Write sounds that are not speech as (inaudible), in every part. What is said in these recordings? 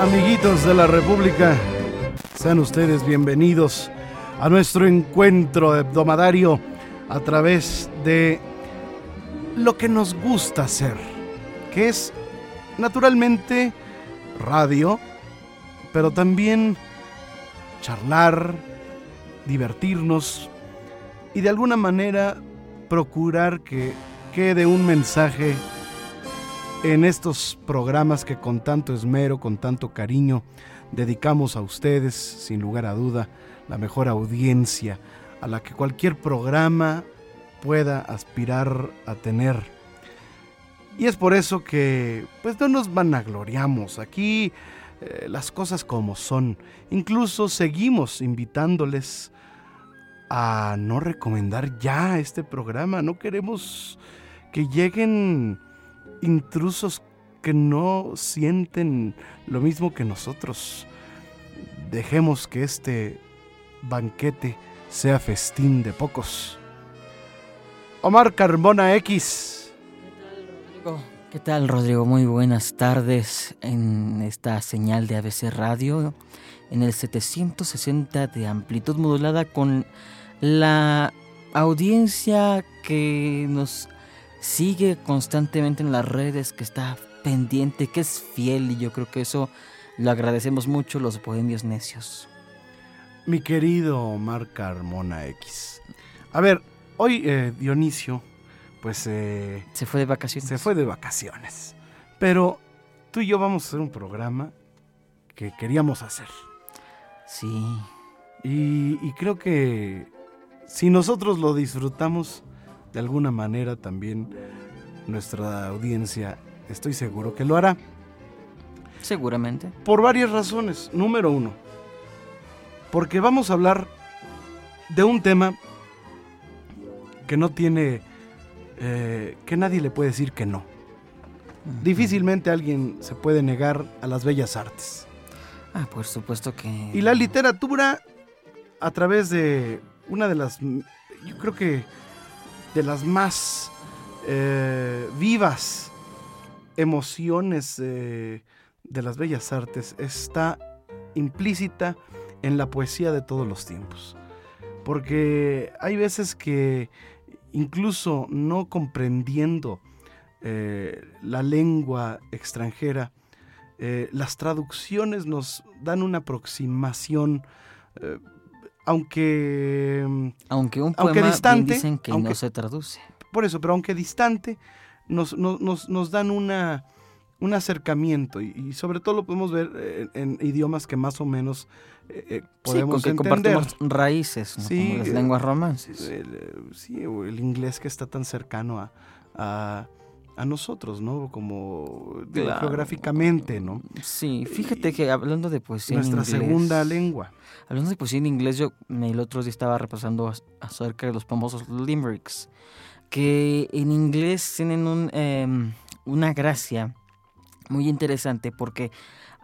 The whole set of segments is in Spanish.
Amiguitos de la República, sean ustedes bienvenidos a nuestro encuentro hebdomadario a través de lo que nos gusta hacer, que es naturalmente radio, pero también charlar, divertirnos y de alguna manera procurar que quede un mensaje en estos programas que con tanto esmero, con tanto cariño dedicamos a ustedes, sin lugar a duda, la mejor audiencia a la que cualquier programa pueda aspirar a tener. Y es por eso que pues no nos vanagloriamos. Aquí eh, las cosas como son. Incluso seguimos invitándoles a no recomendar ya este programa. No queremos que lleguen intrusos que no sienten lo mismo que nosotros. Dejemos que este banquete sea festín de pocos. Omar Carbona X. ¿Qué tal, Rodrigo? Muy buenas tardes en esta señal de ABC Radio, en el 760 de amplitud modulada con la audiencia que nos sigue constantemente en las redes, que está pendiente, que es fiel y yo creo que eso lo agradecemos mucho los bohemios necios. Mi querido Omar Carmona X. A ver, hoy eh, Dionisio, pues... Eh, se fue de vacaciones. Se fue de vacaciones. Pero tú y yo vamos a hacer un programa que queríamos hacer. Sí. Y, y creo que si nosotros lo disfrutamos, de alguna manera también nuestra audiencia, estoy seguro que lo hará. Seguramente. Por varias razones. Número uno, porque vamos a hablar de un tema que no tiene, eh, que nadie le puede decir que no. Difícilmente alguien se puede negar a las bellas artes. Ah, por supuesto que... Y la literatura, a través de una de las, yo creo que de las más eh, vivas emociones eh, de las bellas artes está implícita en la poesía de todos los tiempos. Porque hay veces que incluso no comprendiendo eh, la lengua extranjera, las traducciones nos dan una aproximación aunque mm, aunque un poema distante dicen que no se traduce. Por eso pero aunque distante nos, nos, nos dan una un acercamiento y, sobre todo lo podemos ver eh, en, idiomas que más o menos eh, eh podemos sí, que compartimos raíces sí, Como las lenguas romances. el, sí el inglés que está tan cercano a a nosotros, ¿no? Como geográficamente, ¿no? Sí, fíjate que hablando de poesía Nuestra segunda lengua. Hablando de poesía en inglés, yo el otro día estaba repasando acerca de los famosos limericks, que en inglés tienen un, em, una gracia muy interesante porque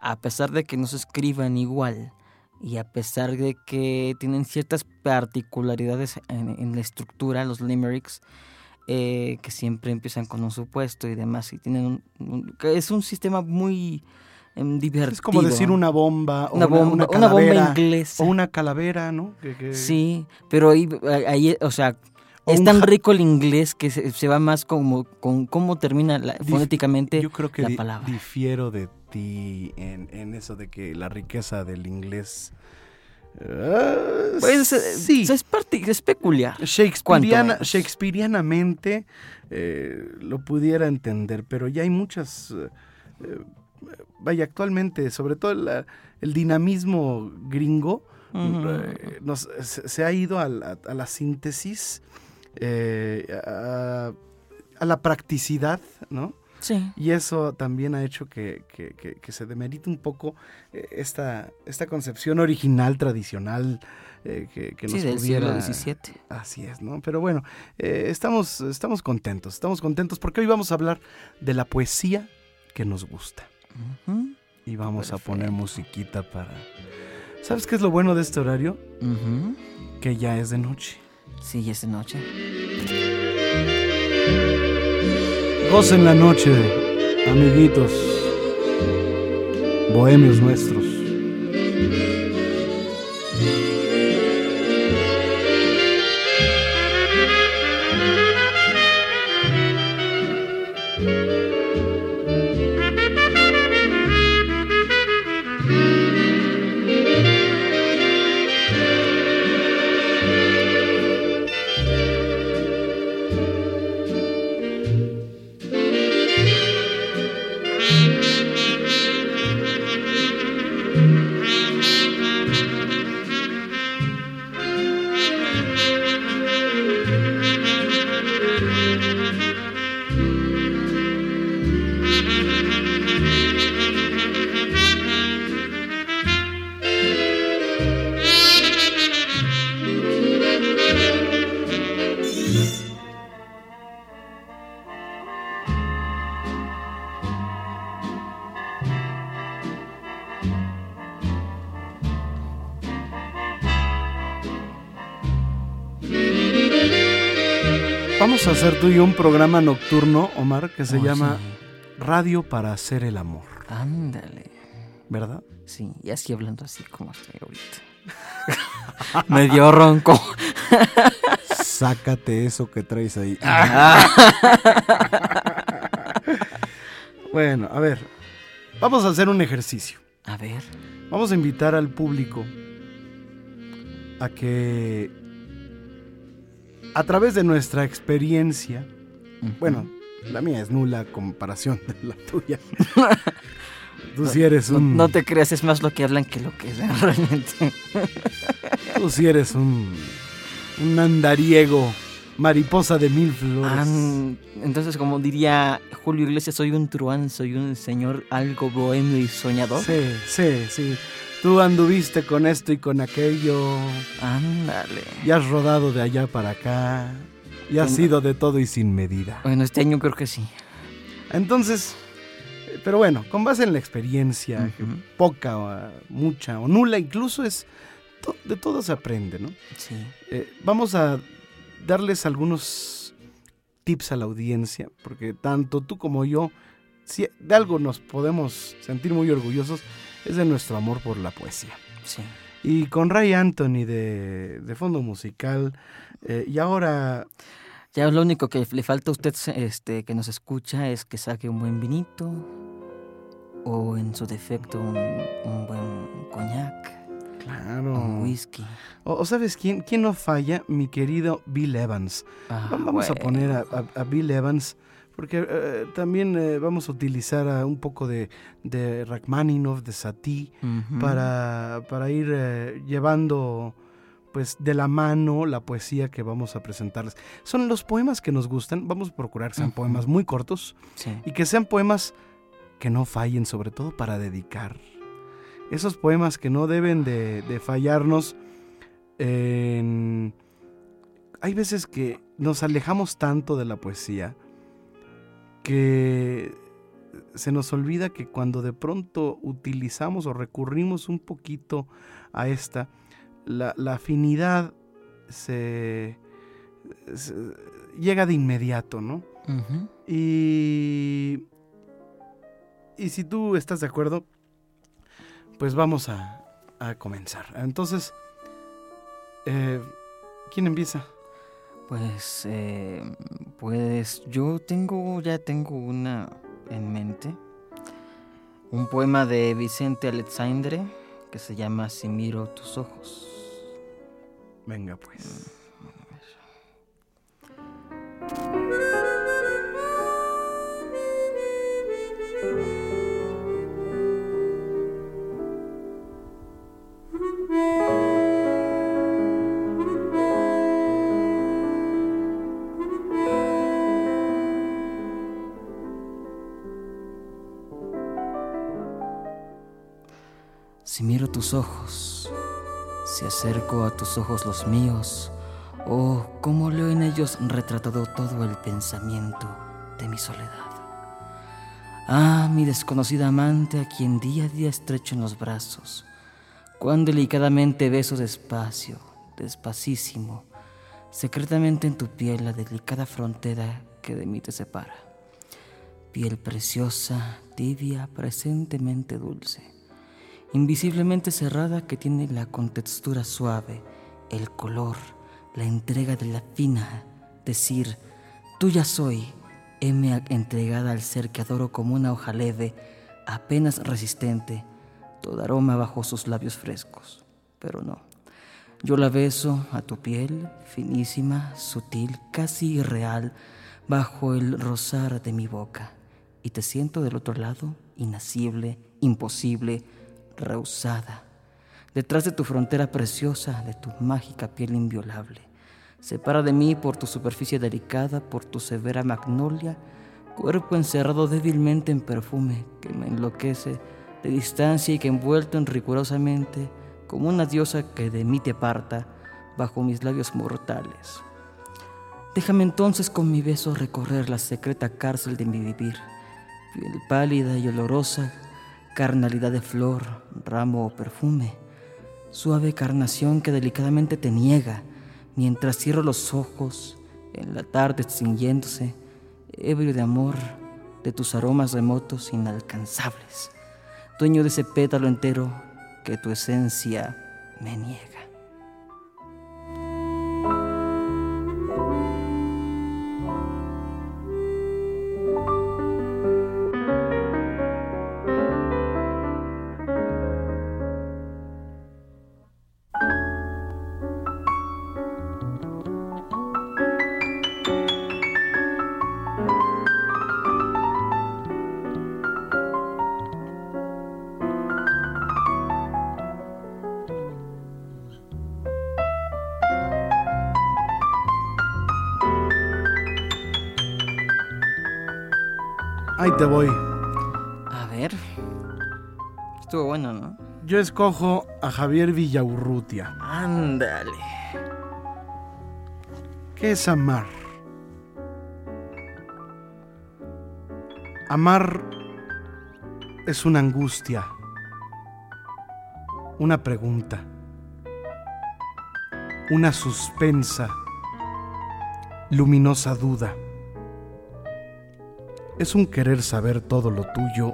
a pesar de que no se escriban igual, y a pesar de que tienen ciertas particularidades en, en la estructura, los limericks, eh, que siempre empiezan con un supuesto y demás, y tienen un, es un sistema muy divertido. Es como decir una bomba, una, bomba, una, bomba inglesa. O una calavera, ¿no? Sí, pero ahí, ahí o sea, es tan rico el inglés que se, va más como con cómo termina fonéticamente yo creo que la palabra. difiero de ti en, en eso de que la riqueza del inglés... ah, Pues eh, sí, es, parti- es peculiar. Shakespeareana-. Shakespeareanamente eh, lo pudiera entender, pero ya hay muchas... eh, vaya, actualmente, sobre todo la- el dinamismo gringo, eh, nos- se, se ha ido a la, a la síntesis, a, a la practicidad, ¿no? Sí. Y eso también ha hecho que, que- que- que se demerite un poco eh, esta, esta concepción original, tradicional, eh, que, que Sí, nos del pudiera... siglo XVII. Así es, ¿no? Pero bueno, eh, estamos, estamos contentos, estamos contentos porque hoy vamos a hablar de la poesía que nos gusta. Y vamos a poner musiquita para... ¿Sabes qué es lo bueno de este horario? Que ya es de noche. Sí, ya es de noche. Gocen la noche, amiguitos, bohemios nuestros. Un programa nocturno, Omar, que se Oh, llama sí. Radio para hacer el amor, Ándale. ¿verdad? Sí, y así hablando así como estoy ahorita. (laughs) Medio ronco. Sácate eso que traes ahí. (laughs) Bueno, a ver, vamos a hacer un ejercicio. A ver. Vamos a invitar al público a que a través de nuestra experiencia, Bueno, la mía es nula comparación de la tuya. (laughs) Tú sí eres un, no te creas, es más lo que hablan que lo que dan (laughs) realmente. tú sí eres un, un andariego, mariposa de mil flores. Entonces, como diría Julio Iglesias, soy un truán, soy un señor algo bohemio y soñador. Sí, sí, sí. Tú anduviste con esto y con aquello, Ándale. y has rodado de allá para acá, y Tengo- sido de todo y sin medida. Bueno, este año creo que sí. Entonces, pero bueno, con base en la experiencia, poca o mucha o nula, incluso es, to- de todo se aprende, ¿no? Sí. Eh, vamos a darles algunos tips a la audiencia, porque tanto tú como yo, si de algo nos podemos sentir muy orgullosos, es de nuestro amor por la poesía. Sí. Y con Ray Anthony de, de fondo musical, eh, y ahora, Ya lo único que le falta a usted este, que nos escucha es que saque un buen vinito o en su defecto un, un buen coñac, claro, un whisky. o, o sabes quién, quién no falla, mi querido Bill Evans. Ah, Va- Vamos a poner a, a- a Bill Evans, porque eh, también eh, vamos a utilizar a un poco de, de Rachmaninoff, de Satie, para, para ir eh, llevando pues de la mano la poesía que vamos a presentarles. Son los poemas que nos gustan, vamos a procurar que sean poemas muy cortos Sí. y que sean poemas que no fallen, sobre todo para dedicar. Esos poemas que no deben de, de fallarnos en... Hay veces que nos alejamos tanto de la poesía que se nos olvida que cuando de pronto utilizamos o recurrimos un poquito a esta, la, la afinidad se, se- llega de inmediato, ¿no? Y, y si tú estás de acuerdo, pues vamos a, a comenzar. Entonces, eh, ¿quién empieza? Pues, eh, pues yo tengo, ya tengo una en mente. un poema de Vicente Alexandre que se llama Si miro tus ojos. Venga pues. Si miro tus ojos, si acerco a tus ojos los míos, oh, cómo leo en ellos retratado todo el pensamiento de mi soledad. Ah, mi desconocida amante a quien día a día estrecho en los brazos, cuán delicadamente beso despacio, despacísimo, secretamente en tu piel la delicada frontera que de mí te separa. Piel preciosa, tibia, presentemente dulce invisiblemente cerrada que tiene la contextura suave, el color, la entrega de la fina, decir, tuya soy, heme entregada al ser que adoro como una hoja leve, apenas resistente, todo aroma bajo sus labios frescos. Pero no, yo la beso a tu piel, finísima, sutil, casi irreal, bajo el rozar de mi boca, y te siento del otro lado, inacible, imposible, rehusada, detrás de tu frontera preciosa, de tu mágica piel inviolable. Separa de mí por tu superficie delicada, por tu severa magnolia, cuerpo encerrado débilmente en perfume que me enloquece de distancia y que envuelto en rigurosamente, como una diosa que de mí te aparta, bajo mis labios mortales. Déjame entonces con mi beso recorrer la secreta cárcel de mi vivir, piel pálida y olorosa carnalidad de flor, ramo o perfume, suave carnación que delicadamente te niega. Mientras cierro los ojos en la tarde extinguiéndose, ebrio de amor, de tus aromas remotos inalcanzables, dueño de ese pétalo entero que tu esencia me niega. Ahí te voy. A ver. Estuvo bueno, ¿no? Yo escojo a Javier Villaurrutia. Ándale. ¿Qué es amar? Amar es una angustia, una pregunta, una suspensa, luminosa duda. Es un querer saber todo lo tuyo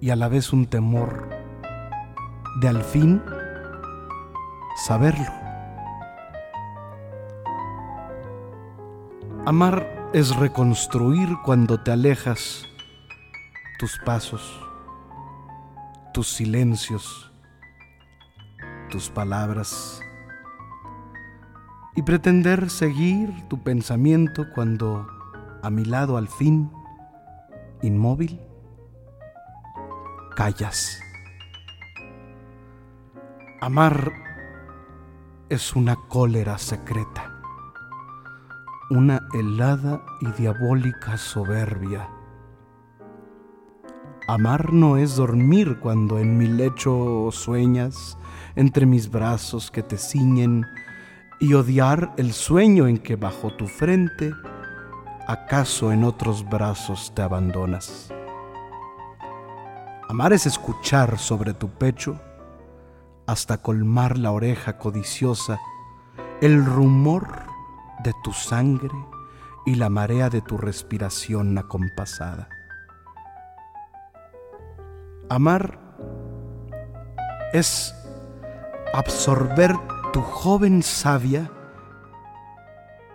y a la vez un temor de al fin saberlo. Amar es reconstruir cuando te alejas tus pasos, tus silencios, tus palabras y pretender seguir tu pensamiento cuando a mi lado al fin, inmóvil, callas. Amar es una cólera secreta, una helada y diabólica soberbia. Amar no es dormir cuando en mi lecho sueñas entre mis brazos que te ciñen y odiar el sueño en que bajo tu frente acaso en otros brazos te abandonas. Amar es escuchar sobre tu pecho hasta colmar la oreja codiciosa el rumor de tu sangre y la marea de tu respiración acompasada. Amar es absorber tu joven savia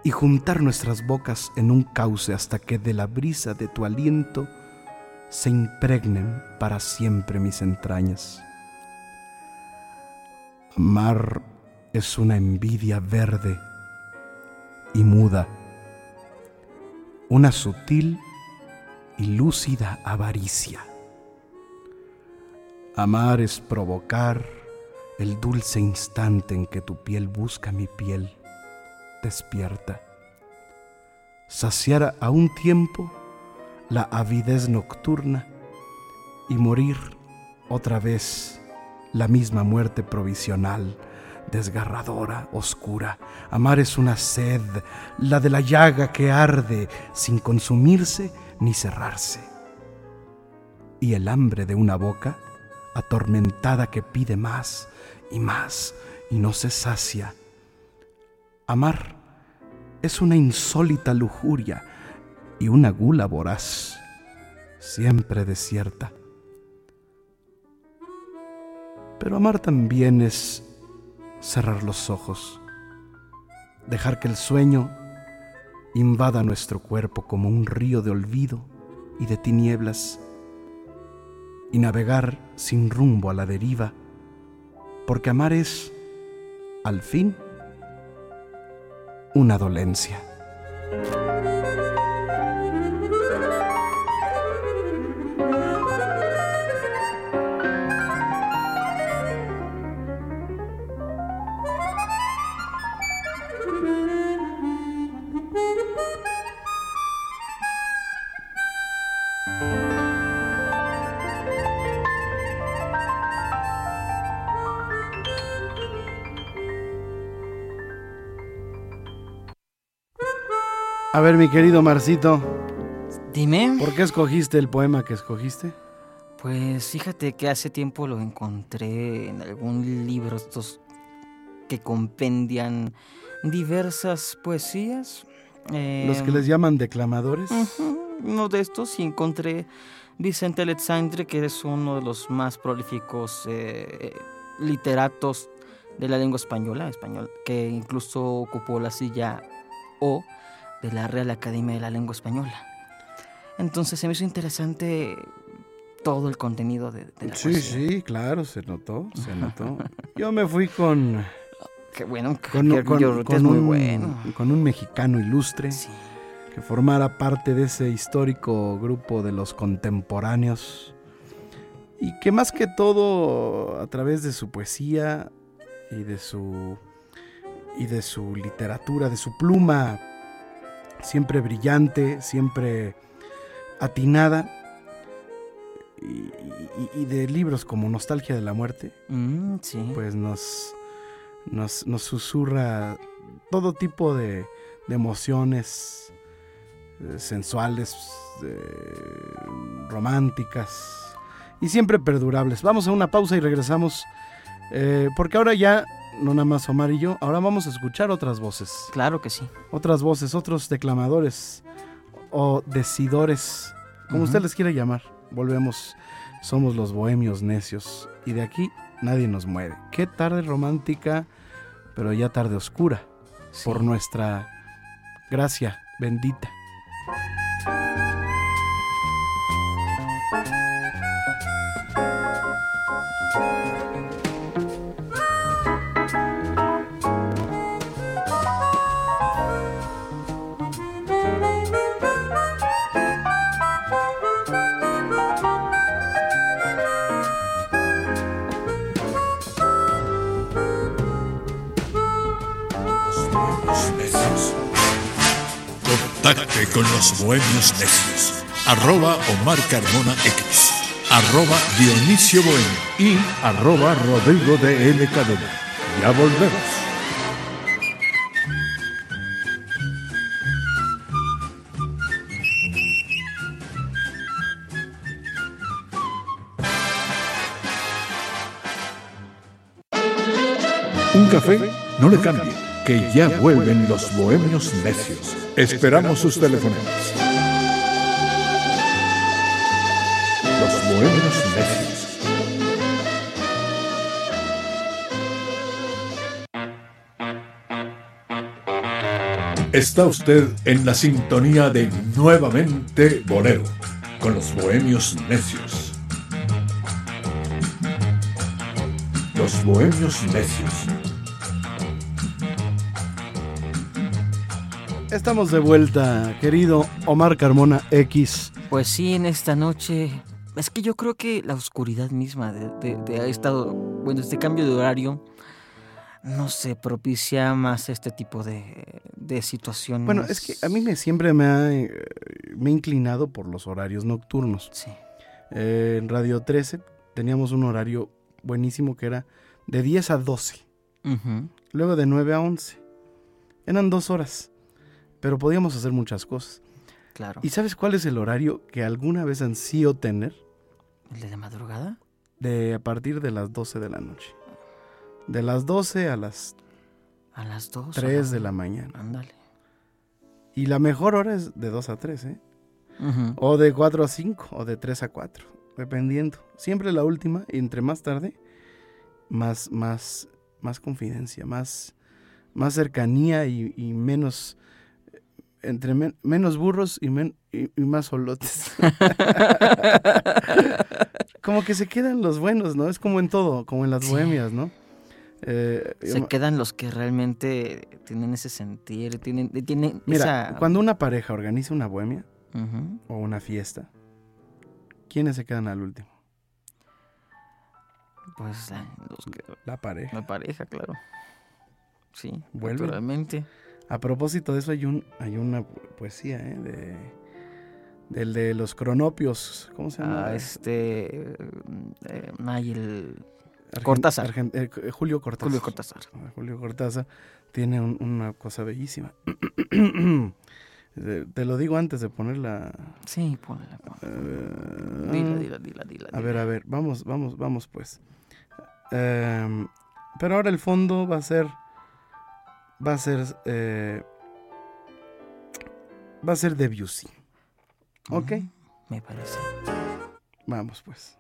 y juntar nuestras bocas en un cauce hasta que de la brisa de tu aliento se impregnen para siempre mis entrañas. Amar es una envidia verde y muda, una sutil y lúcida avaricia. Amar es provocar el dulce instante en que tu piel busca mi piel, despierta. Saciar a un tiempo la avidez nocturna y morir otra vez la misma muerte provisional, desgarradora, oscura. Amar es una sed, la de la llaga que arde sin consumirse ni cerrarse. Y el hambre de una boca atormentada que pide más y más y no se sacia. Amar es una insólita lujuria y una gula voraz, siempre desierta. Pero amar también es cerrar los ojos, dejar que el sueño invada nuestro cuerpo como un río de olvido y de tinieblas, y navegar sin rumbo a la deriva, porque amar es, al fin, una dolencia. A ver, mi querido Marcito. Dime. ¿Por qué escogiste el poema que escogiste? Pues fíjate que hace tiempo lo encontré en algún libro estos que compendian diversas poesías. Los que les llaman declamadores. uno de estos y encontré Vicente Alexandre, que es uno de los más prolíficos eh, literatos de la lengua española, español, que incluso ocupó la silla O de la Real Academia de la Lengua Española. Entonces se me hizo interesante todo el contenido de, la Sí, sí, claro, se notó, se (laughs) notó. Yo me fui con... Qué bueno, con, muy un, bueno. Con un mexicano ilustre que formara parte de ese histórico grupo de los contemporáneos y que más que todo a través de su poesía y de su y de su literatura, de su pluma siempre brillante, siempre atinada, y, de libros como Nostalgia de la Muerte, mm, pues nos, nos, susurra todo tipo de, emociones eh, sensuales, románticas y siempre perdurables. Vamos a una pausa y regresamos, eh, porque ahora ya no nada más Omar y yo, ahora vamos a escuchar otras voces. Claro que sí. Otras voces, otros declamadores o decidores, como usted les quiera llamar. Volvemos, somos los bohemios necios y de aquí nadie nos mueve. Qué tarde romántica, pero ya tarde oscura, por nuestra gracia bendita. Con los buenos necios. Arroba Omar Carmona X. Arroba Dionisio Bueno. Y arroba Rodrigo de L. Ya volvemos. Un café no le cambie, que ya vuelven los bohemios necios. Esperamos sus teléfonos. Los buenos necios. Está usted en la sintonía de Nuevamente Bolero con los bohemios necios. Los bohemios necios. Estamos de vuelta, querido Omar Carmona X. Pues sí, en esta noche. Es que yo creo que la oscuridad misma de, de, de estado, bueno, este cambio de horario, no sé, propicia más este tipo de, de situaciones. Bueno, es que a mí me, siempre me ha, eh, me he inclinado por los horarios nocturnos. Sí. Eh, en Radio 13 teníamos un horario buenísimo que era de 10 a 12, Ujú, luego de 9 a 11. Eran dos horas, pero podíamos hacer muchas cosas. claro. ¿Y sabes cuál es el horario que alguna vez ansío tener? ¿El de la madrugada? De a partir de las 12 de la noche. De las 12 a las A las dos. 3 de la mañana. Ándale. Y la mejor hora es de 2 a 3, ¿eh? Ujú. O de 4 a 5, o de 3 a 4, dependiendo. Siempre la última, entre más tarde, más, más, más confidencia, más, más cercanía y, y menos, entre men- menos burros y, men- y, y más solotes. (laughs) como que se quedan los buenos, ¿no? Es como en todo, como en las Sí. bohemias, ¿no? Eh, Se quedan los que realmente tienen ese sentir, tienen, tienen mira, esa... cuando una pareja organiza una bohemia o una fiesta, ¿quiénes se quedan al último? Pues la, los que- La pareja. la pareja, claro. Sí, naturalmente. A propósito de eso hay un hay una poesía ¿eh? de del de los cronopios, ¿cómo se llama? Ah, este... eh, ay, el... Argen- Cortázar. Argen- eh, eh, Julio Cortázar. Julio Cortázar. Ah, Julio Cortázar tiene un- una cosa bellísima. (clears throat) Te- lo digo antes de ponerla. Sí, ponla, ponla. eh, Dila, dila, dila, dila. A ver, a ver, vamos, vamos, vamos pues. Em, pero ahora el fondo va a ser. Va a ser. eh, va a ser Debussy. ¿Ok? Ujú, Me parece. Vamos pues.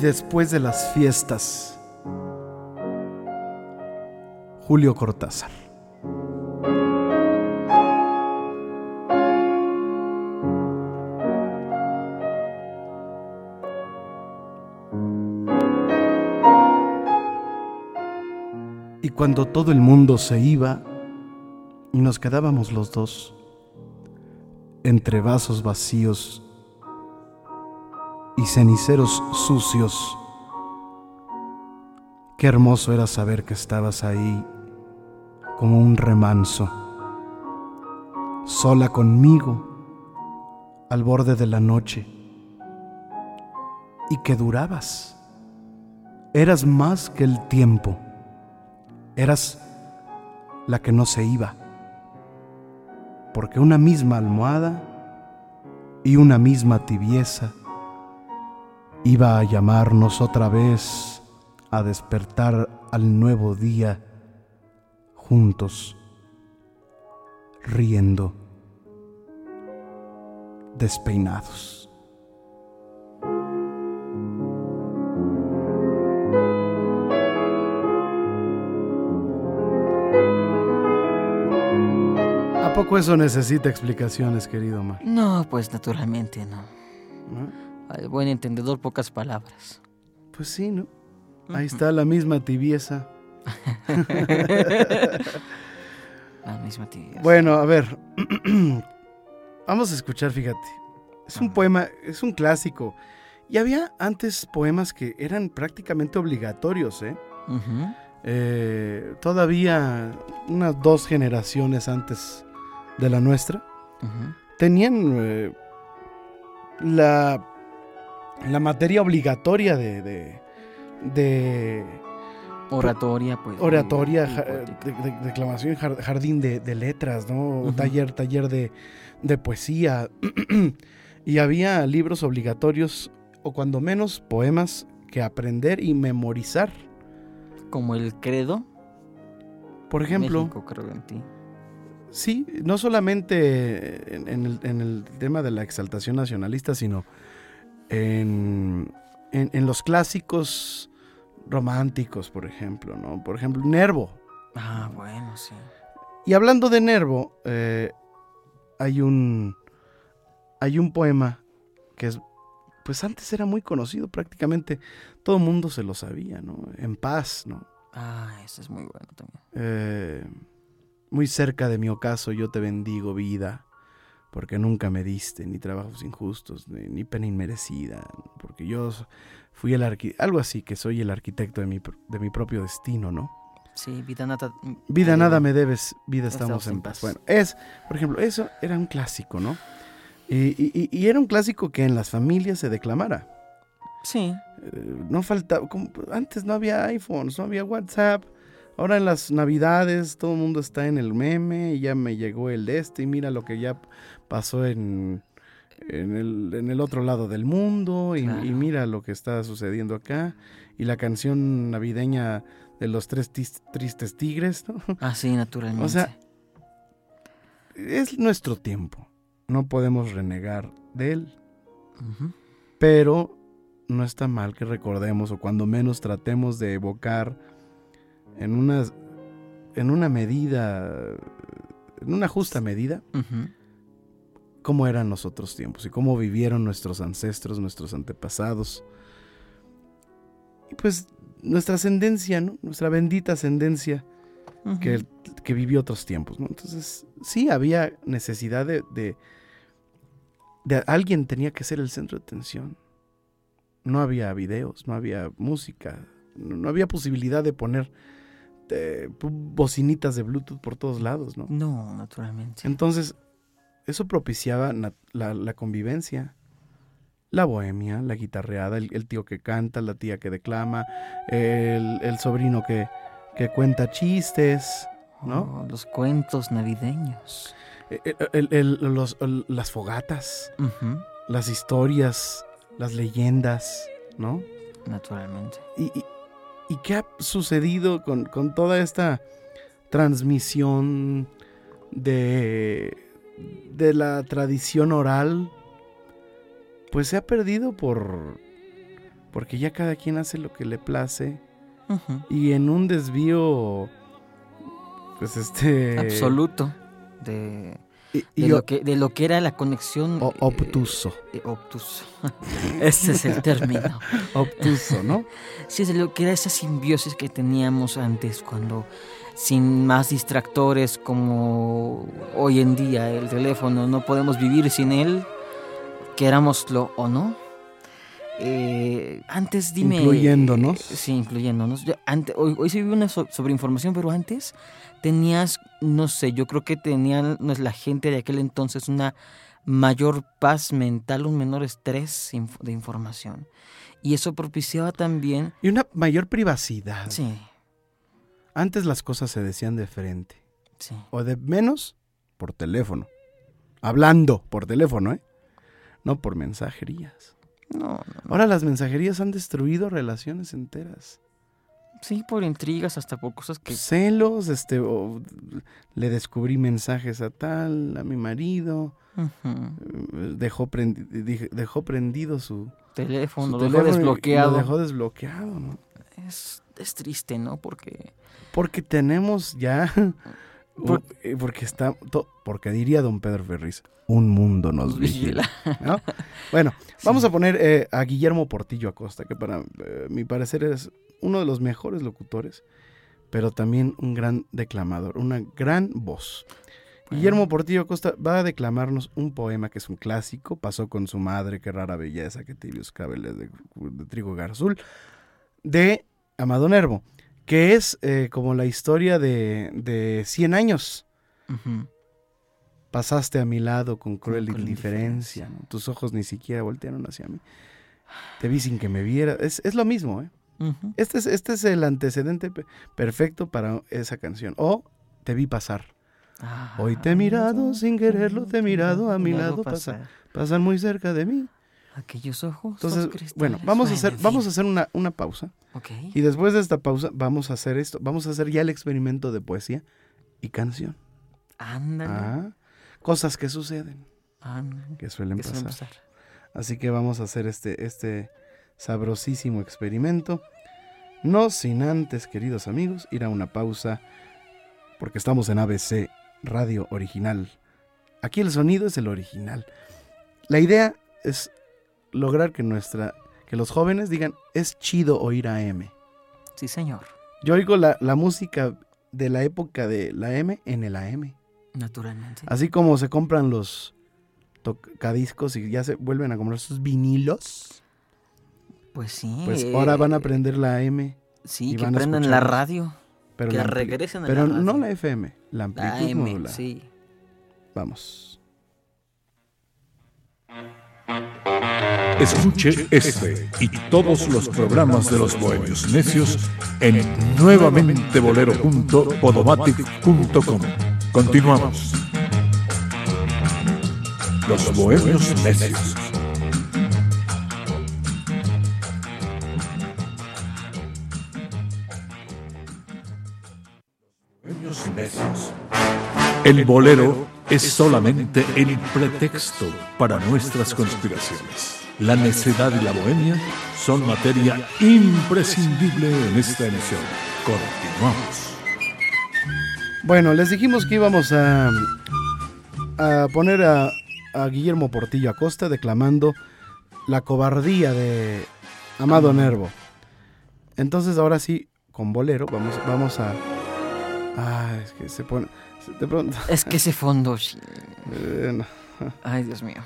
Después de las fiestas, Julio Cortázar. Y cuando todo el mundo se iba y nos quedábamos los dos, entre vasos vacíos y ceniceros sucios. Qué hermoso era saber que estabas ahí como un remanso, sola conmigo al borde de la noche y que durabas. Eras más que el tiempo, eras la que no se iba, porque una misma almohada y una misma tibieza iba a llamarnos otra vez a despertar al nuevo día juntos, riendo, despeinados. ¿A poco eso necesita explicaciones, querido Mar? No, pues naturalmente no. ¿No? Al buen entendedor, pocas palabras. Pues sí, ¿no? Ahí está la misma tibieza. (laughs) (laughs) La misma tibia. Bueno, a ver. (clears throat) Vamos a escuchar, fíjate. Es un poema, es un clásico. Y había antes poemas que eran prácticamente obligatorios, ¿eh? Eh, todavía unas dos generaciones antes de la nuestra tenían eh, la, la materia obligatoria de, de, de, Oratoria, pues. Oratoria, de- de- declamación, jar- jardín de, de letras, ¿no? Taller, taller de, de poesía. (clears throat) y había libros obligatorios, o cuando menos poemas, que aprender y memorizar. Como el credo. Por ejemplo, México, creo en ti. sí, no solamente en, en el, en el tema de la exaltación nacionalista, sino en, en- en los clásicos románticos, por ejemplo, ¿no? Por ejemplo, Nervo. Ah, bueno, sí. Y hablando de Nervo, eh, hay un hay un poema que es pues antes era muy conocido prácticamente todo el mundo se lo sabía, ¿no? En paz, ¿no? Ah, ese es muy bueno también. Eh, muy cerca de mi ocaso yo te bendigo vida, porque nunca me diste ni trabajos injustos ni, ni pena inmerecida, porque yo fui el arquitecto, algo así que soy el arquitecto de mi de mi propio destino, ¿no? Sí, vida nada. Vida eh, nada me debes, vida estamos Estamos en en paz. paz. Bueno, es, por ejemplo, eso era un clásico, ¿no? Y, y- y era un clásico que en las familias se declamara. Sí, Eh, no faltaba, como- antes no había iPhones, no había WhatsApp. Ahora en las navidades todo el mundo está en el meme y ya me llegó el de este y mira lo que ya pasó en, en, el, en el otro lado del mundo y, Claro. y mira lo que está sucediendo acá y la canción navideña de los tres tis- tristes tigres, ¿no? así naturalmente. O sea, es nuestro tiempo. No podemos renegar de él. Pero no está mal que recordemos o cuando menos tratemos de evocar en una, en una medida, en una justa medida, cómo eran los otros tiempos y cómo vivieron nuestros ancestros, nuestros antepasados. Y pues nuestra ascendencia, ¿no? Nuestra bendita ascendencia que, que vivió otros tiempos, ¿no? Entonces, sí había necesidad de, de, de alguien tenía que ser el centro de atención. No había videos, no había música, no, no había posibilidad de poner eh, pu- bocinitas de Bluetooth por todos lados, ¿no? No, naturalmente. Entonces, eso propiciaba la, la convivencia, la bohemia, la guitarreada, el, el tío que canta, la tía que declama, el, el sobrino que, que cuenta chistes, ¿no? Oh, los cuentos navideños. el- los- el- las fogatas, las historias, las leyendas, ¿no? Naturalmente. ¿Y, y, y qué ha sucedido con, con toda esta transmisión de, de la tradición oral? Pues se ha perdido por... Porque ya cada quien hace lo que le place y en un desvío... Pues este... Absoluto. De, Y, de lo que, de lo que era la conexión. o- eh, obtuso. eh, obtuso. (laughs) Ese es el término. (laughs) Obtuso, ¿no? Sí, es de lo que era esa simbiosis que teníamos antes, cuando sin más distractores como hoy en día el teléfono, no podemos vivir sin él, querámoslo o no. Eh, antes dime... Incluyéndonos. eh, sí, incluyéndonos. Yo hoy, hoy se vive una so- sobreinformación, pero antes tenías, no sé, yo creo que tenían no la gente de aquel entonces una mayor paz mental, un menor estrés inf- de información. Y eso propiciaba también... Y una mayor privacidad. Sí, Antes las cosas se decían de frente. sí. O de menos por teléfono. Hablando por teléfono, ¿eh? No por mensajerías. No, no. Ahora las mensajerías han destruido relaciones enteras. Sí, por intrigas, hasta por cosas que... Celos, este, le descubrí mensajes a tal, a mi marido, eh, dejó, prendi- dije- dejó prendido su, Teléfono, su lo dejó teléfono desbloqueado. Lo dejó desbloqueado, ¿no? Es, es triste, ¿no? Porque... Porque tenemos ya, (laughs) Por- eh, porque está, to- porque diría don Pedro Ferriz, un mundo nos vigila. (laughs) ¿no? Bueno, vamos a poner eh, a Guillermo Portillo Acosta, que para eh, mi parecer es uno de los mejores locutores, pero también un gran declamador, una gran voz. Guillermo Portillo Acosta va a declamarnos un poema que es un clásico, pasó con su madre, qué rara belleza, que tibios cabeles de, de trigo garzul, de Amado Nervo, que es eh, como la historia de, de 100 años. Pasaste a mi lado con cruel indiferencia. ¿no? Tus ojos ni siquiera voltearon hacia mí. Te vi sin que me viera. Es, es lo mismo, ¿eh? Este es, este es el antecedente pe- perfecto para esa canción. O Te vi pasar. Hoy te he mirado sin quererlo, te he mirado a mi lado pasar. Pasan muy cerca de mí. Aquellos ojos. Entonces, cristales. bueno, vamos a hacer, vamos a hacer una, una pausa. Ok. Y después de esta pausa, vamos a hacer esto. Vamos a hacer ya el experimento de poesía y canción. Ándale. Ah, cosas que suceden, ándale, que suelen que pasar. pasar. Así que vamos a hacer este, este sabrosísimo experimento. No sin antes, queridos amigos, ir a una pausa, porque estamos en ABC Radio Original. Aquí el sonido es el original. La idea es lograr que nuestra, que los jóvenes digan es chido oír AM. Sí, señor. Yo oigo la, la música de la época de la M en el AM. Naturalmente. Así como se compran los tocadiscos y ya se vuelven a comprar sus vinilos. Pues sí. Pues eh, ahora van a aprender la AM, Sí, que van a prendan escuchar la radio. pero, que la regresen a pero la no radio. la FM, la amplitud La M, modulada. sí. Vamos. Escuche este y todos los programas de los Bohemios Necios en nuevamentebolero.podomatic.com. Continuamos. Los. Bohemios Necios. El bolero es solamente el pretexto para nuestras conspiraciones. La necedad y la bohemia son materia imprescindible en esta emisión. Continuamos. Bueno, les dijimos que íbamos a, a poner a, a Guillermo Portillo Acosta declamando la cobardía de Amado Nervo. Entonces ahora sí, con bolero, vamos, vamos a... Ah, es que se pone... De pronto... Es que ese fondo. sí. eh, no, Ay, Dios mío.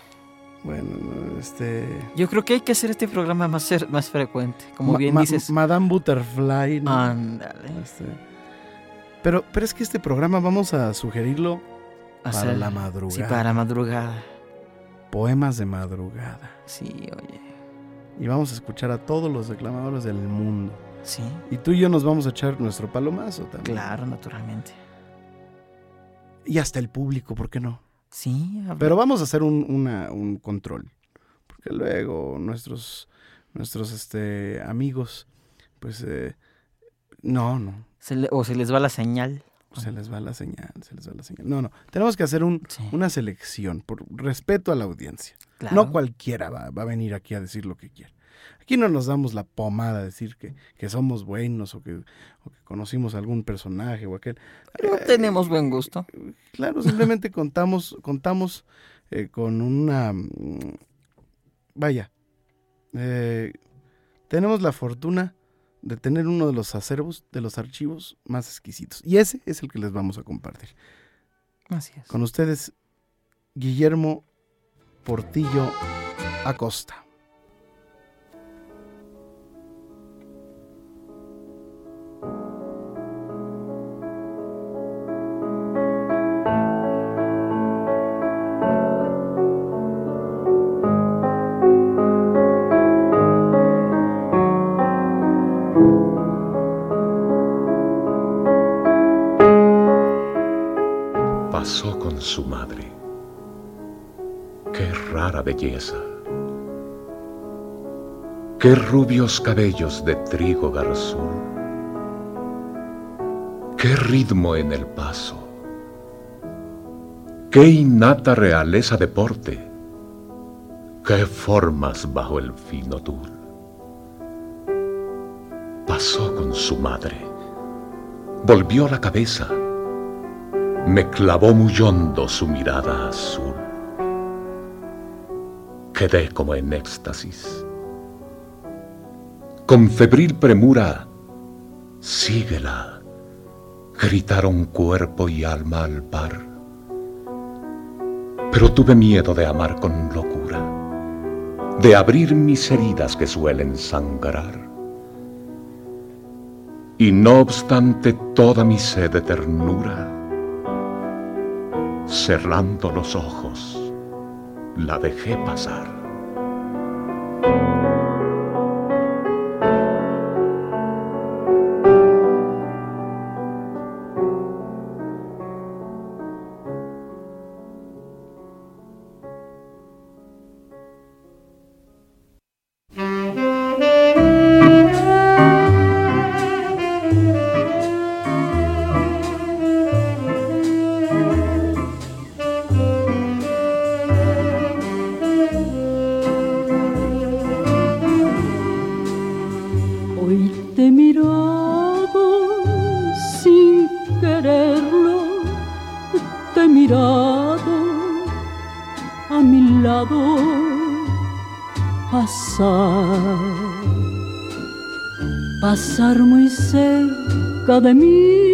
bueno, no, este... Yo creo que hay que hacer este programa más, ser- más frecuente. Como Ma- bien ma- dices. Madame Butterfly. ¿no? Ándale. Este, pero, pero es que este programa vamos a sugerirlo para Hacer- la Sí, madrugada. para madrugada. Poemas de madrugada. Sí, oye. Y vamos a escuchar a todos los declamadores del mundo. Sí, Y tú y yo nos vamos a echar nuestro palomazo también. claro, naturalmente. Y hasta el público, ¿por qué no? Sí, ver. Pero vamos a hacer un, una- un control. Porque luego nuestros, nuestros este, amigos, pues, eh, no, no. Se le- o se les va la señal. Se les va la señal, se les va la señal. No, no. Tenemos que hacer un, Sí, una selección por respeto a la audiencia. claro. No cualquiera va, va a venir aquí a decir lo que quiere. Aquí no nos damos la pomada a decir que, que somos buenos o que, o que conocimos algún personaje o aquel. Pero Eh, tenemos buen gusto. Claro, simplemente (laughs) contamos, contamos eh, con una... mm, Vaya, eh, tenemos la fortuna de tener uno de los acervos, de los archivos más exquisitos. Y ese es el que les vamos a compartir. Así es. Con ustedes, Guillermo Portillo Acosta. Belleza. Qué rubios cabellos de trigo garzul. Qué ritmo en el paso. Qué innata realeza de porte. Qué formas bajo el fino tul. Pasó con su madre. Volvió la cabeza me clavó muy hondo su mirada azul. Quedé como en éxtasis. Con febril premura, síguela, gritaron cuerpo y alma al par. Pero tuve miedo de amar con locura, de abrir mis heridas que suelen sangrar. Y no obstante toda mi sed de ternura, cerrando los ojos, la dejé pasar. De mí.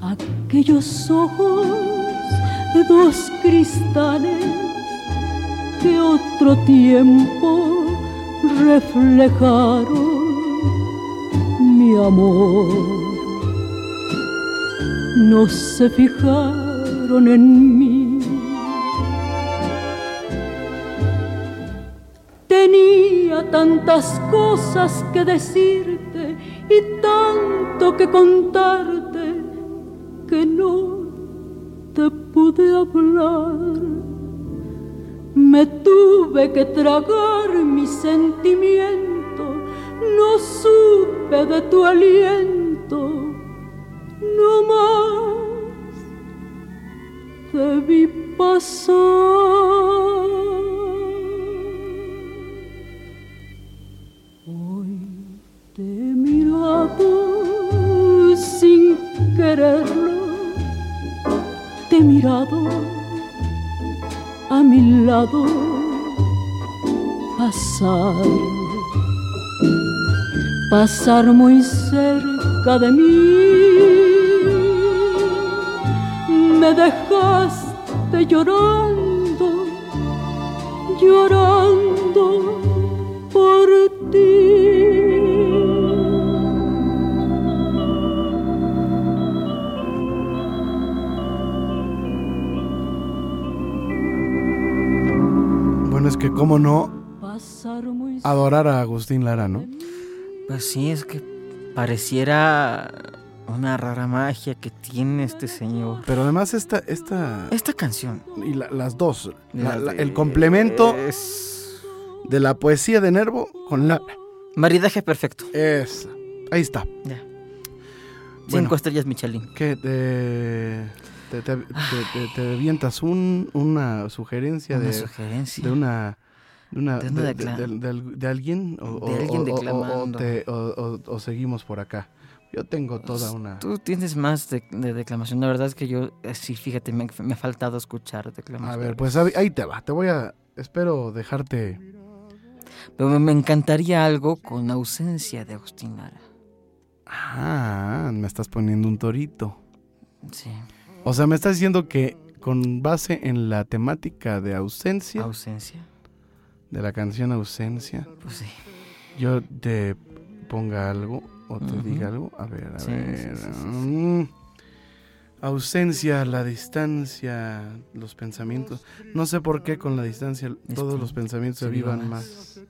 Aquellos ojos, dos cristales que otro tiempo reflejaron mi amor. No se fijaron en mí. Tenía tantas cosas que decirte y tanto que contarte que no te pude hablar me tuve que tragar mi sentimiento, no supe de tu aliento, no más te vi pasar. Pasar, pasar muy cerca de mí. Me dejaste llorando, llorando por ti. Cómo no adorar a Agustín Lara, ¿no? Pues sí, es que pareciera una rara magia que tiene este señor. Pero además esta... Esta, esta canción. Y las dos. el complemento de la poesía de Nervo con la... Maridaje perfecto. Es. Ahí está. Ya. Cinco estrellas Michelin. ¿Qué? De te, te, te, avientas un, una sugerencia, de, sugerencia de una de, una, de, de, alguien o, de alguien declamando. O, seguimos por acá. Yo tengo toda una. Tú tienes más de, declamación. La verdad es que yo, eh, sí, fíjate, me, me ha faltado escuchar declamación. A ver, pues ahí te va. Te voy a. Espero dejarte. Pero me encantaría algo con ausencia de Agustín Lara. Ah, me estás poniendo un torito. Sí. O sea, me estás diciendo que con base en la temática de ausencia. Ausencia. De la canción Ausencia. Pues sí. Yo te ponga algo o te diga algo. A ver, a ver. Mm. ausencia, la distancia, los pensamientos. No sé por qué con la distancia todos los pensamientos se vivan más.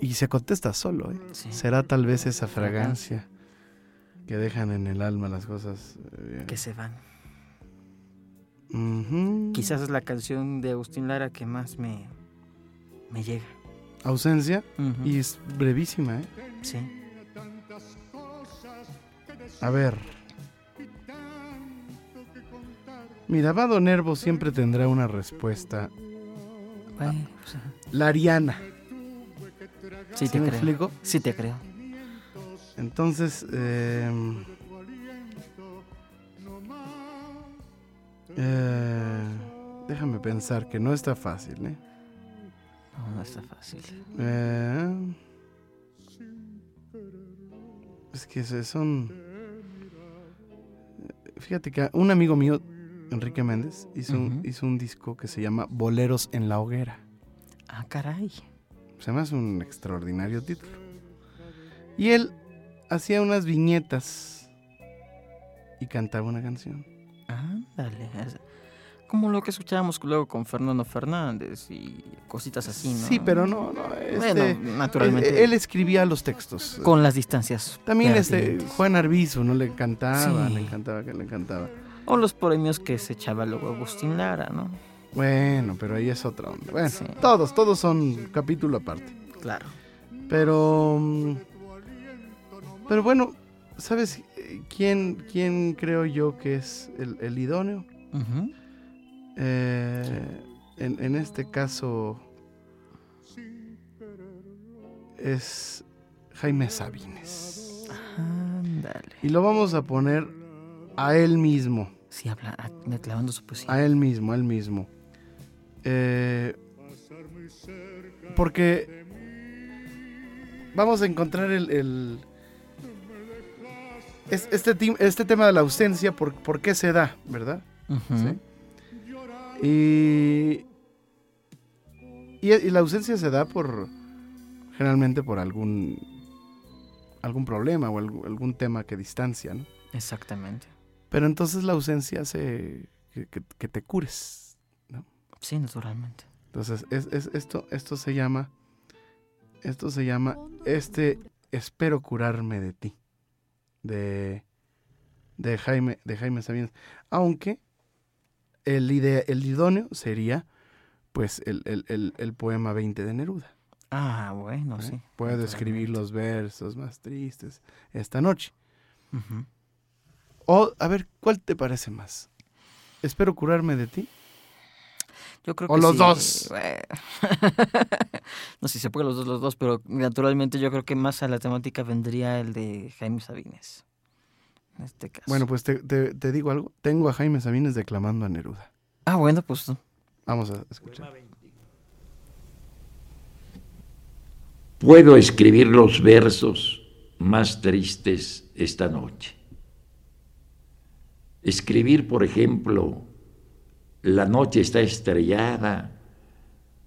Y, se contesta solo. ¿eh? Será tal vez esa fragancia que dejan en el alma las cosas. Eh, que se van. Quizás es la canción de Agustín Lara que más me, me llega. Ausencia. Y es brevísima, ¿eh? Sí. A ver. Mira, Vado Nervo siempre tendrá una respuesta. Pues, la Ariana. Sí, te creo. Sí, te creo. Entonces, eh, Eh, déjame pensar que no está fácil, ¿eh? No, no está fácil. Eh, es que son... Fíjate que un amigo mío, Enrique Méndez, hizo, un, hizo un disco que se llama Boleros en la Hoguera. Ah, caray. Se me hace un extraordinario título. Y él hacía unas viñetas y cantaba una canción. Ándale. Como lo que escuchábamos luego con Fernando Fernández y cositas así, ¿no? Sí, pero no, no. Este, naturalmente. Él, escribía los textos. Con las distancias. También este Juan Arbizu, ¿no? Le encantaba, le encantaba, que le encantaba. O los premios que se echaba luego Agustín Lara, ¿no? Bueno, pero ahí es otra onda. Bueno, todos, todos son capítulo aparte. Claro. Pero. Mm, pero bueno, ¿sabes? ¿quién, quién creo yo que es el, idóneo? Eh, en, este caso, es Jaime Sabines. Ándale. Y lo vamos a poner a él mismo. Sí, habla, declamando su poesía. A él mismo, a él mismo. Eh, porque vamos a encontrar el, el- es- este, este tema de la ausencia, por, por qué se da, ¿verdad? ¿sí? Y, y, y la ausencia se da por generalmente por algún algún problema o algún, algún tema que distancia, ¿no? Exactamente. Pero entonces la ausencia hace que, que- que te cures. Sí, naturalmente. Entonces es, es- esto esto se llama esto se llama este espero curarme de ti de de Jaime de Jaime Sabines, aunque el, ide- el idóneo sería pues el, el- el- el poema 20 de Neruda. Ah, bueno, ¿eh? sí. Puedo escribir los versos más tristes esta noche. O, a ver, ¿cuál te parece más? ¿Espero curarme de ti? Yo creo O que los sí, dos. (laughs) no sé si se puede los dos, los dos, pero naturalmente yo creo que más a la temática vendría el de Jaime Sabines. En este caso. Bueno, pues te, te- te digo algo. Tengo a Jaime Sabines declamando a Neruda. Ah, bueno, pues Vamos a escuchar. Puedo escribir los versos más tristes esta noche. Escribir, por ejemplo, la noche está estrellada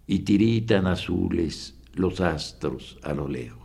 y tiritan azules los astros a lo lejos.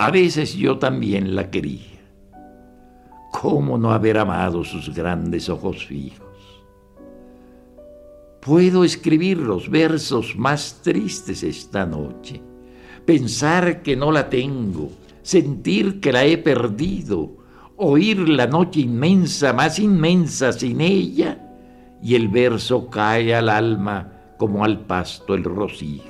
A veces yo también la quería. ¿Cómo no haber amado sus grandes ojos fijos? Puedo escribir los versos más tristes esta noche, pensar que no la tengo, sentir que la he perdido, oír la noche inmensa, más inmensa sin ella, y el verso cae al alma como al pasto el rocío.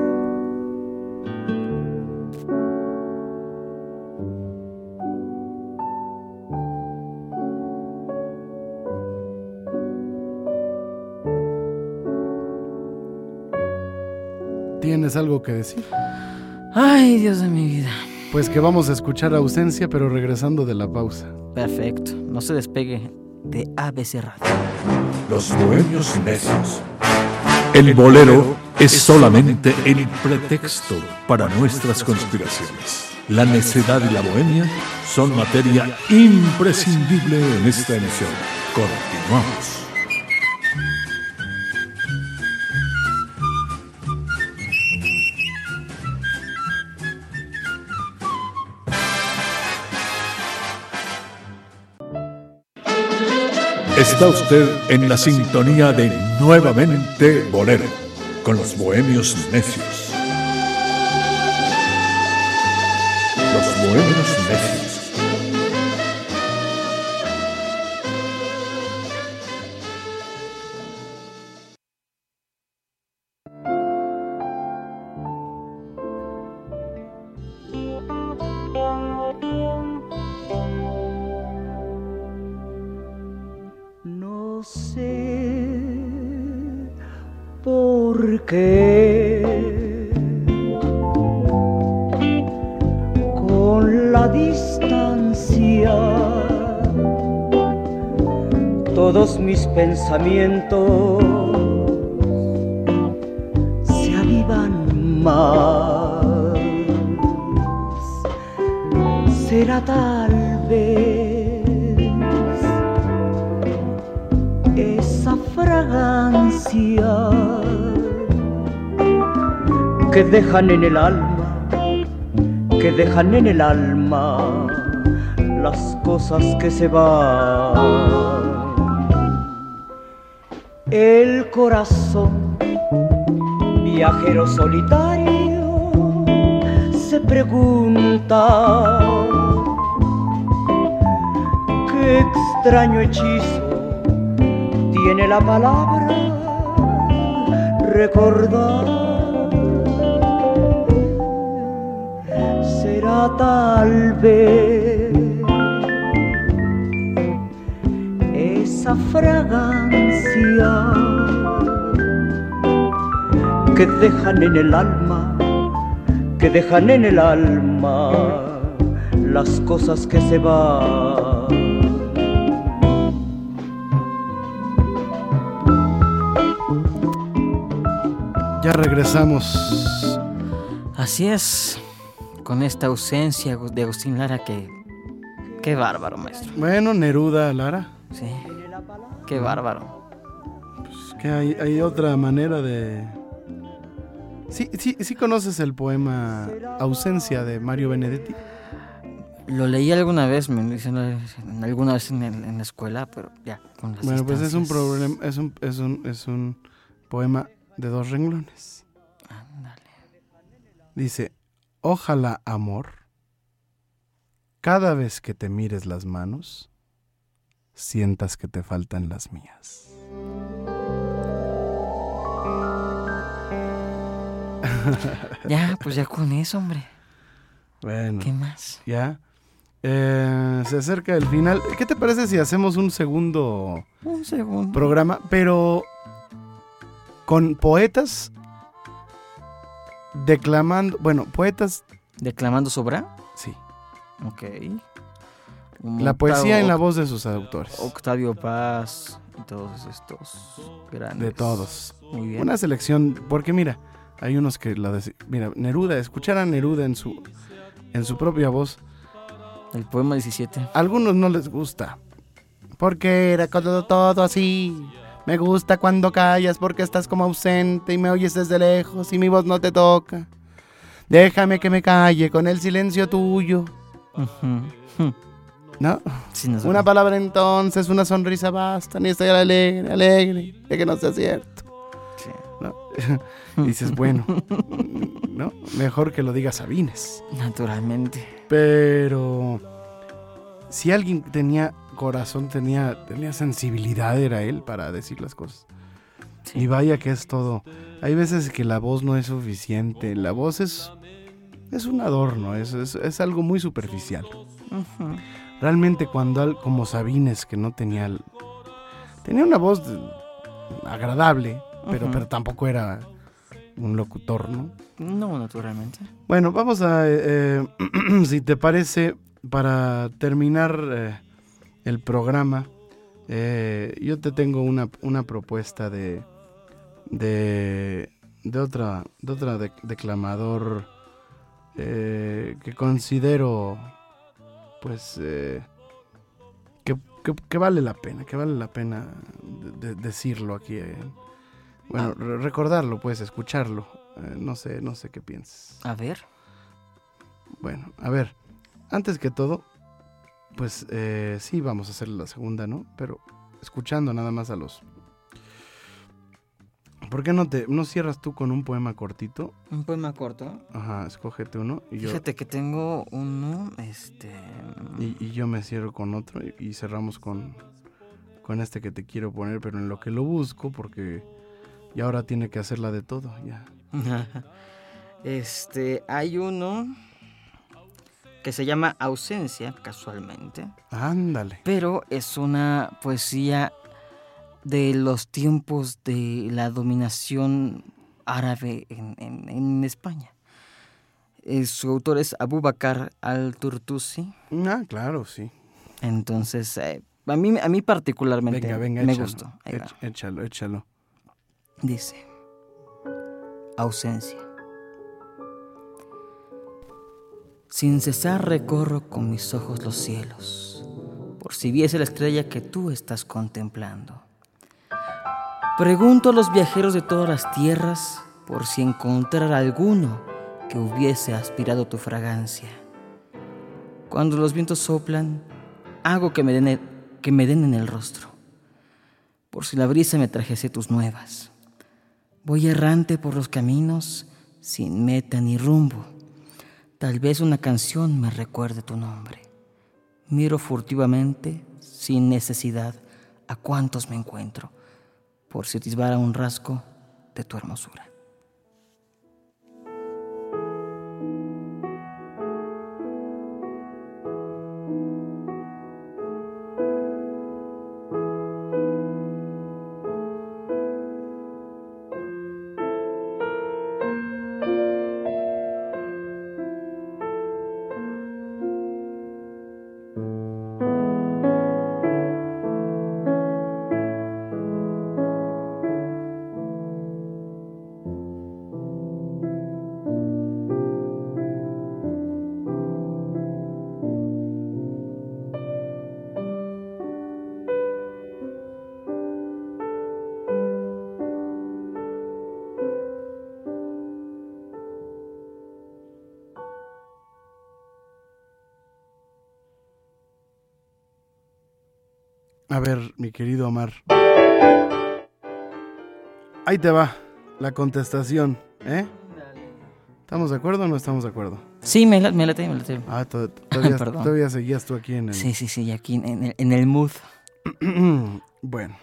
¿Tienes algo que decir? Ay, Dios de mi vida. Pues que vamos a escuchar ausencia, pero regresando de la pausa. Perfecto. No se despegue de ABC Radio. Los bohemios necios. El bolero es solamente el pretexto para nuestras conspiraciones. La necedad y la bohemia son materia imprescindible en esta emisión. Continuamos. Está usted en la sintonía de Nuevamente Bolero, con los bohemios necios. Los bohemios necios. La distancia todos mis pensamientos se avivan más. Será tal vez esa fragancia que dejan en el alma, que dejan en el alma las cosas que se van. El corazón, viajero solitario, se pregunta qué extraño hechizo tiene la palabra recordar. Será tal vez esa fragancia que dejan en el alma, que dejan en el alma las cosas que se van. Ya regresamos. Así es, con esta ausencia de Agustín Lara que... Qué bárbaro, maestro. Bueno, Neruda, Lara. Sí, qué bárbaro. Es que hay, hay otra manera de... Sí, sí, sí conoces el poema Ausencia de Mario Benedetti. Lo leí alguna vez, me dicen en- alguna vez en, el- en la escuela, pero ya, con las Bueno, pues es un problema, es un, es un, es un poema de dos renglones. Ándale. Dice, ojalá amor, cada vez que te mires las manos, sientas que te faltan las mías. Ya, pues ya con eso, hombre. Bueno, ¿Qué más? ya. Eh, se acerca el final. ¿Qué te parece si hacemos un segundo Un segundo. programa, pero con poetas declamando, bueno, poetas, ¿Declamando sobra? sí, Ok. La poesía en la voz de sus autores, Octavio Paz y todos estos grandes. de todos. Muy bien. Una selección, porque mira, hay unos que la mira, Neruda, escuchar a Neruda en su en su propia voz, El poema 17. a algunos no les gusta. Porque era todo, todo así. Me gusta cuando callas porque estás como ausente y me oyes desde lejos y mi voz no te toca. Déjame que me calle con el silencio tuyo. ¿No? Sí, Una palabra entonces, una sonrisa basta, ni estoy alegre, alegre, de que no sea cierto. Sí. ¿No? Y (laughs) dices, bueno, ¿no? Mejor que lo diga Sabines. Naturalmente. Pero si alguien tenía corazón, tenía, tenía sensibilidad, era él para decir las cosas. Sí. Y vaya que es todo. Hay veces que la voz no es suficiente. La voz es, es un adorno, es, es, es algo muy superficial. Realmente cuando al- como Sabines, que no tenía... Tenía una voz agradable, pero, pero tampoco era un locutor, ¿no? No, naturalmente. Bueno, vamos a, eh, eh, (clears throat) si te parece, para terminar eh, el programa, eh, yo te tengo una, una propuesta de, de, de otra, de otra de- declamador eh, que considero, pues, eh, que, que- que vale la pena, que vale la pena de- de- decirlo aquí. Bueno, re- recordarlo, pues, escucharlo. No sé, no sé qué piensas. A ver. Bueno, a ver, antes que todo, pues eh, sí vamos a hacer la segunda, ¿no? Pero escuchando nada más a los... ¿Por qué no te no cierras tú con un poema cortito? Un poema corto. Ajá, escógete uno y yo, Fíjate que tengo uno, este... y, y yo me cierro con otro y, y cerramos con, con este que te quiero poner, pero en lo que lo busco porque ya ahora tiene que hacerla de todo, ya. (laughs) Este, hay uno que se llama Ausencia, casualmente, Ándale. pero es una poesía de los tiempos de la dominación árabe en, en- en España. Eh, su autor es Abubakar al-Turtusi, Ah, claro, sí. entonces eh, a, mí, a mí particularmente Venga, venga, me échalo. gustó. Ahí échalo, échalo. Dice, ausencia. Sin cesar recorro con mis ojos los cielos, por si viese la estrella que tú estás contemplando. Pregunto a los viajeros de todas las tierras por si encontrara alguno que hubiese aspirado tu fragancia. Cuando los vientos soplan, hago que me den, que me den en el rostro, por si la brisa me trajese tus nuevas. Voy errante por los caminos, sin meta ni rumbo. Tal vez una canción me recuerde tu nombre. Miro furtivamente, sin necesidad, a cuántos me encuentro, por si atisbara un rasgo de tu hermosura. A ver, mi querido Omar. Ahí te va la contestación, ¿eh? ¿Estamos de acuerdo o no estamos de acuerdo? Sí, me la, me late, me late. Ah, to- todavía, (laughs) todavía seguías tú aquí en el... Sí, sí, sí, aquí en el, en el mood. (clears throat) bueno,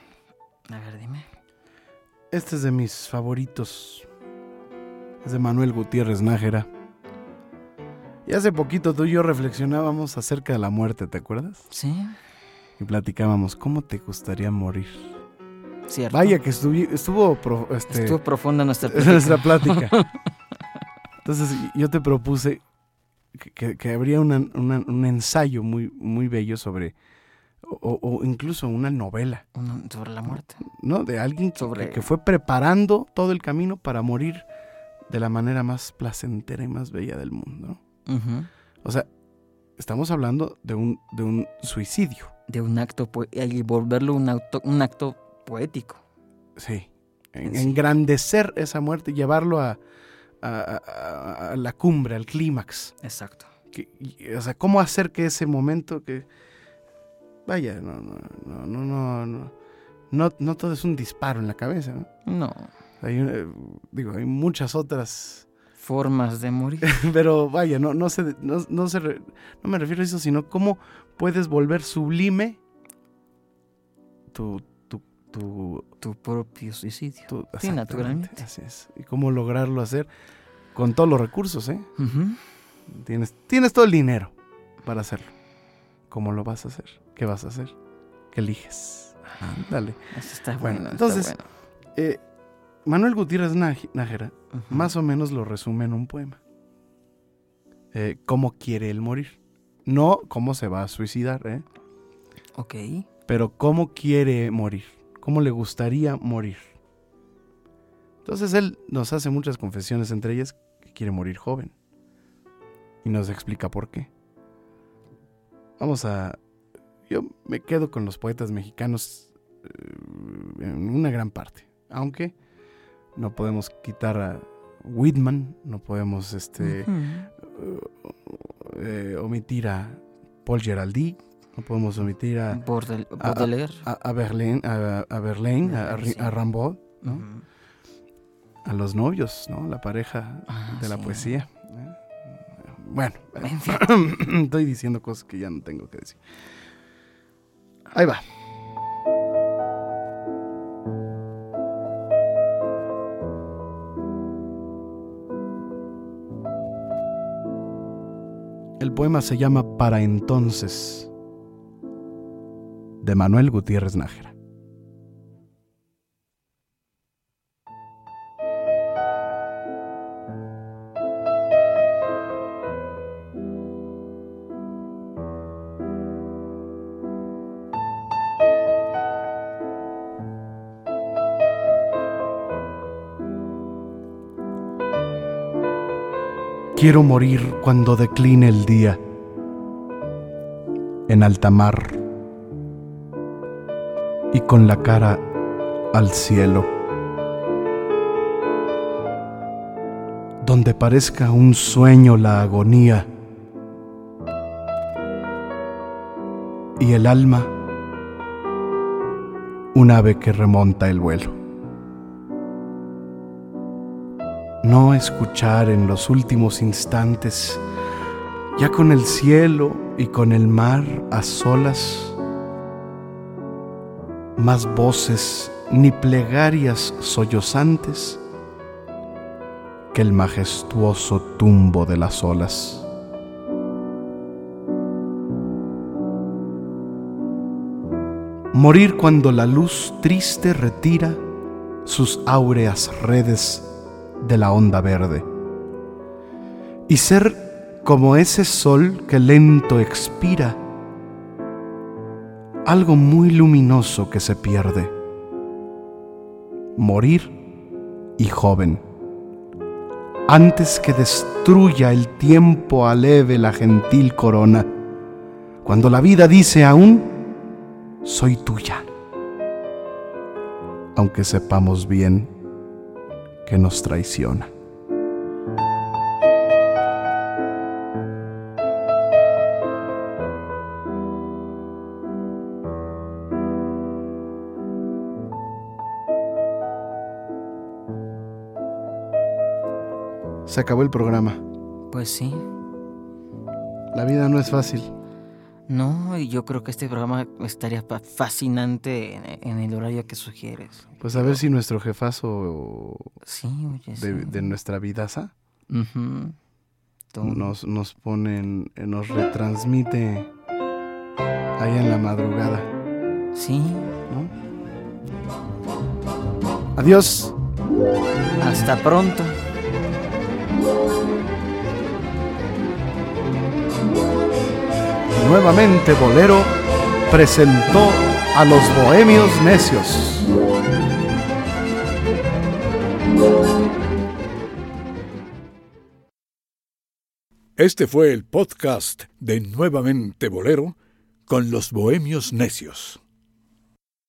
A ver, dime. este es de mis favoritos. Es de Manuel Gutiérrez Nájera. Y hace poquito tú y yo reflexionábamos acerca de la muerte, ¿te acuerdas? Sí, Y platicábamos, ¿cómo te gustaría morir? cierto. Vaya que estuvi- estuvo, pro- este, Estuvo profunda nuestra (laughs) nuestra plática. plática. (laughs) Entonces yo te propuse que, que- que habría una- una- un ensayo muy, muy bello sobre, o, o incluso una novela, sobre la muerte. ¿no? De alguien que, Sobre- que fue preparando todo el camino para morir de la manera más placentera y más bella del mundo. O sea, estamos hablando de un, de un suicidio, de un acto y volverlo un, auto, un acto poético. Sí. Engrandecer esa muerte, llevarlo a, a, la cumbre, al clímax. Exacto. O sea, ¿cómo hacer que ese momento que. Vaya, no, no, no, no, no. no, no, todo es un disparo en la cabeza, ¿no? No. Hay, eh, digo, hay muchas otras formas de morir. (laughs) Pero vaya, no, no, se, no, no, se, no me refiero a eso, sino cómo puedes volver sublime tu, tu, tu, tu propio suicidio. tu- Sí, naturalmente. Así es. Y cómo lograrlo hacer con todos los recursos, ¿eh? Tienes, tienes todo el dinero para hacerlo. ¿Cómo lo vas a hacer? ¿Qué vas a hacer? ¿Qué eliges? Ándale. Eso está Bueno, bueno. entonces, está Eh, Manuel Gutiérrez Náj- Nájera bueno. Ujú. más o menos lo resume en un poema. Eh, ¿Cómo quiere él morir? No cómo se va a suicidar, ¿eh? Ok. pero cómo quiere morir, cómo le gustaría morir. Entonces él nos hace muchas confesiones, entre ellas que quiere morir joven. Y nos explica por qué. Vamos a... Yo me quedo con los poetas mexicanos eh, en una gran parte. Aunque no podemos quitar a Whitman, no podemos este. Eh, omitir a Paul Geraldi, No podemos omitir a, Bordel- a, Baudelaire. a, a Berlín, a, a Berlín, a, a Ri- Sí. a Rimbaud, a los novios, ¿no? La pareja Ah, de la sí. poesía. ¿eh? Bueno, En (coughs) fin. estoy diciendo cosas que ya no tengo que decir. Ahí va. Poema se llama Para entonces, de Manuel Gutiérrez Nájera. Quiero morir cuando decline el día, en alta mar y con la cara al cielo, donde parezca un sueño la agonía. Y el alma un ave que remonta el vuelo. No escuchar en los últimos instantes, ya con el cielo y con el mar a solas, más voces ni plegarias sollozantes que el majestuoso tumbo de las olas. Morir cuando la luz triste retira sus áureas redes de la onda verde. Y ser como ese sol que lento expira, algo muy luminoso que se pierde, morir y joven, antes que destruya el tiempo aleve la gentil corona, cuando la vida dice aún, soy tuya, aunque sepamos bien que nos traiciona. Se acabó el programa. Pues sí. La vida no es fácil. No, y yo creo que este programa estaría fascinante en, en el horario que sugieres. Pues a ver si nuestro jefazo Sí, oye, sí. de, de nuestra vidaza. Todo. nos, nos pone, en- nos retransmite ahí en la madrugada, Sí, ¿no? Adiós. hasta pronto. Nuevamente Bolero presentó a los Bohemios Necios. Este fue el podcast de Nuevamente Bolero con los Bohemios Necios.